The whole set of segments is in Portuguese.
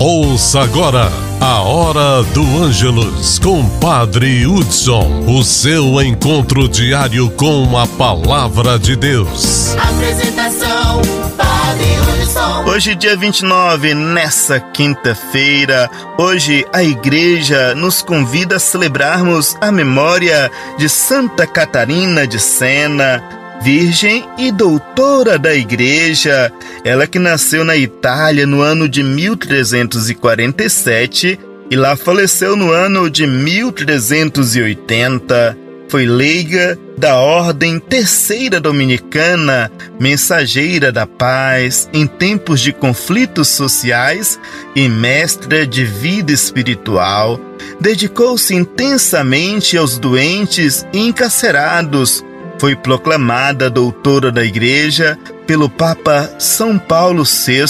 Ouça agora a Hora do Ângelus com Padre Hudson, o seu encontro diário com a Palavra de Deus. Apresentação, Padre Hudson. Hoje, dia 29, nessa quinta-feira, hoje a igreja nos convida a celebrarmos a memória de Santa Catarina de Sena, virgem e doutora da Igreja, ela que nasceu na Itália no ano de 1347 e lá faleceu no ano de 1380. Foi leiga da Ordem Terceira Dominicana, mensageira da paz em tempos de conflitos sociais e mestra de vida espiritual. Dedicou-se intensamente aos doentes e encarcerados, foi proclamada doutora da Igreja pelo Papa São Paulo VI.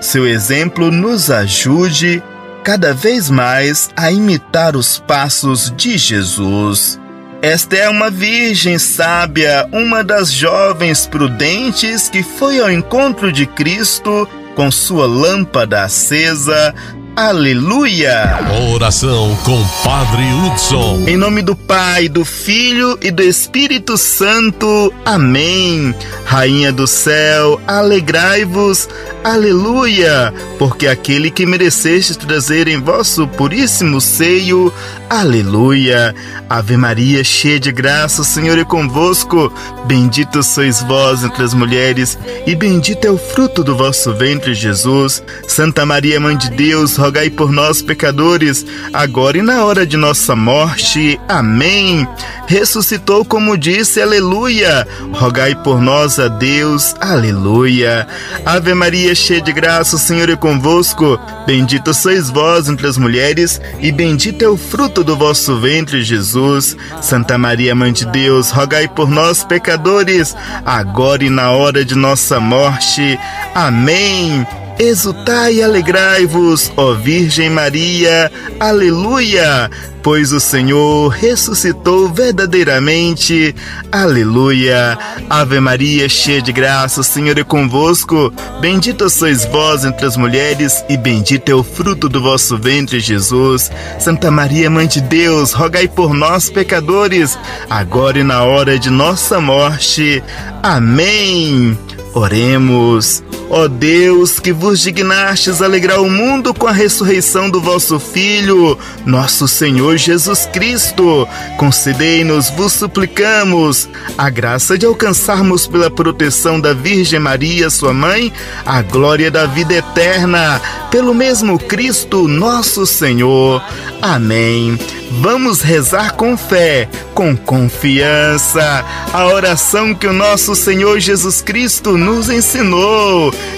Seu exemplo nos ajude cada vez mais a imitar os passos de Jesus. Esta é uma virgem sábia, uma das jovens prudentes que foi ao encontro de Cristo com sua lâmpada acesa, Aleluia! Oração com Padre Hudson. Em nome do Pai, do Filho e do Espírito Santo. Amém. Rainha do céu, alegrai-vos. Aleluia! Porque aquele que mereceste trazer em vosso puríssimo seio. Aleluia! Ave Maria, cheia de graça, o Senhor é convosco. Bendita sois vós entre as mulheres, e bendito é o fruto do vosso ventre, Jesus. Santa Maria, Mãe de Deus, rogai por nós, pecadores, agora e na hora de nossa morte. Amém. Ressuscitou, como disse, aleluia. Rogai por nós a Deus, aleluia. Ave Maria, cheia de graça, o Senhor é convosco. Bendita sois vós entre as mulheres, e bendito é o fruto do vosso ventre, Jesus. Santa Maria, Mãe de Deus, rogai por nós, pecadores, agora e na hora de nossa morte. Amém. Exultai e alegrai-vos, ó Virgem Maria, aleluia! Pois o Senhor ressuscitou verdadeiramente, aleluia! Ave Maria, cheia de graça, o Senhor é convosco, bendita sois vós entre as mulheres, e bendito é o fruto do vosso ventre, Jesus. Santa Maria, Mãe de Deus, rogai por nós, pecadores, agora e na hora de nossa morte. Amém! Oremos. Ó Deus, que vos dignastes alegrar o mundo com a ressurreição do vosso Filho, nosso Senhor Jesus Cristo, concedei-nos, vos suplicamos, a graça de alcançarmos pela proteção da Virgem Maria, sua mãe, a glória da vida eterna, pelo mesmo Cristo, nosso Senhor. Amém. Vamos rezar com fé, com confiança, a oração que o nosso Senhor Jesus Cristo nos ensinou.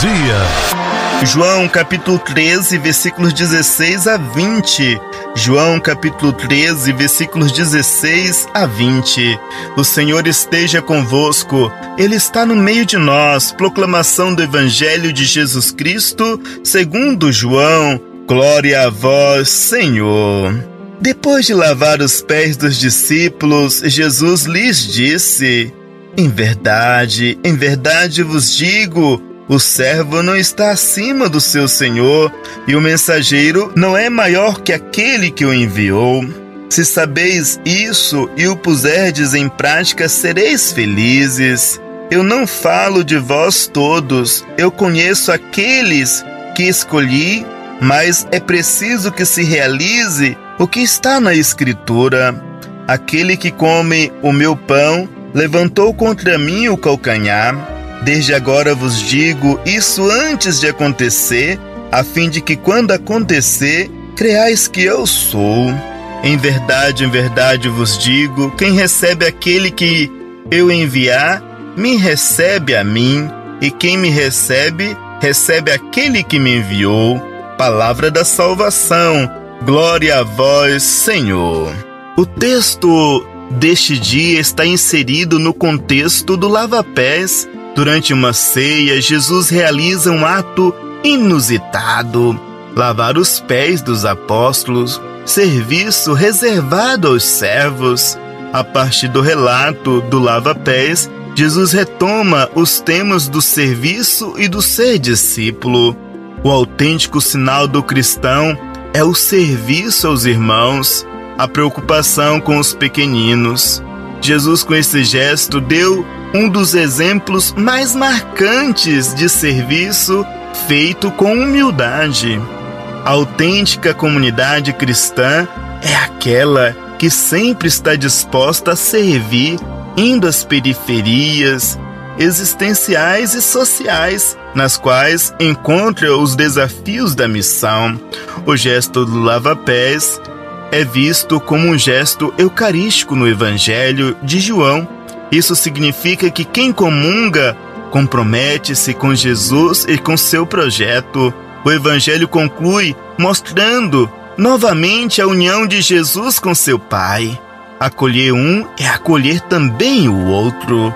Dia. João capítulo 13, versículos 16 a 20. João capítulo 13, versículos 16 a 20. O Senhor esteja convosco, Ele está no meio de nós. Proclamação do Evangelho de Jesus Cristo, segundo João. Glória a vós, Senhor. Depois de lavar os pés dos discípulos, Jesus lhes disse: Em verdade, em verdade vos digo, o servo não está acima do seu senhor, e o mensageiro não é maior que aquele que o enviou. Se sabeis isso e o puserdes em prática, sereis felizes. Eu não falo de vós todos, eu conheço aqueles que escolhi, mas é preciso que se realize o que está na Escritura. Aquele que come o meu pão levantou contra mim o calcanhar. Desde agora vos digo isso antes de acontecer, a fim de que quando acontecer, creais que eu sou. Em verdade, em verdade vos digo: quem recebe aquele que eu enviar, me recebe a mim, e quem me recebe, recebe aquele que me enviou. palavra da salvação. Glória a vós, Senhor. O texto deste dia está inserido no contexto do lava-pés. Durante uma ceia, Jesus realiza um ato inusitado: lavar os pés dos apóstolos, serviço reservado aos servos. A partir do relato do lava-pés, Jesus retoma os temas do serviço e do ser discípulo. O autêntico sinal do cristão é o serviço aos irmãos, a preocupação com os pequeninos. Jesus, com esse gesto, deu um dos exemplos mais marcantes de serviço feito com humildade. A autêntica comunidade cristã é aquela que sempre está disposta a servir, indo às periferias, existenciais e sociais, nas quais encontra os desafios da missão. O gesto do lava-pés é visto como um gesto eucarístico no Evangelho de João. Isso significa que quem comunga compromete-se com Jesus e com seu projeto. O Evangelho conclui mostrando novamente a união de Jesus com seu Pai. Acolher um é acolher também o outro.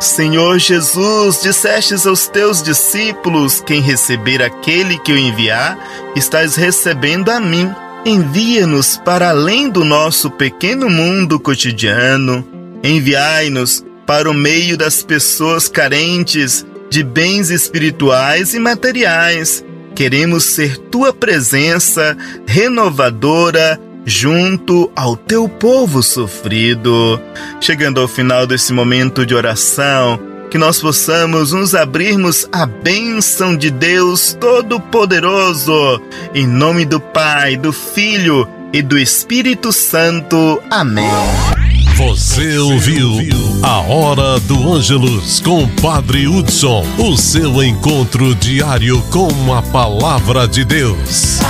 Senhor Jesus, dissestes aos teus discípulos: quem receber aquele que eu enviar, estás recebendo a mim. Envia-nos para além do nosso pequeno mundo cotidiano. Enviai-nos para o meio das pessoas carentes de bens espirituais e materiais. Queremos ser tua presença renovadora junto ao teu povo sofrido. Chegando ao final desse momento de oração, que nós possamos nos abrirmos à bênção de Deus Todo-Poderoso, em nome do Pai, do Filho e do Espírito Santo. Amém. Você ouviu a Hora do Ângelus com Padre Hudson, o seu encontro diário com a palavra de Deus.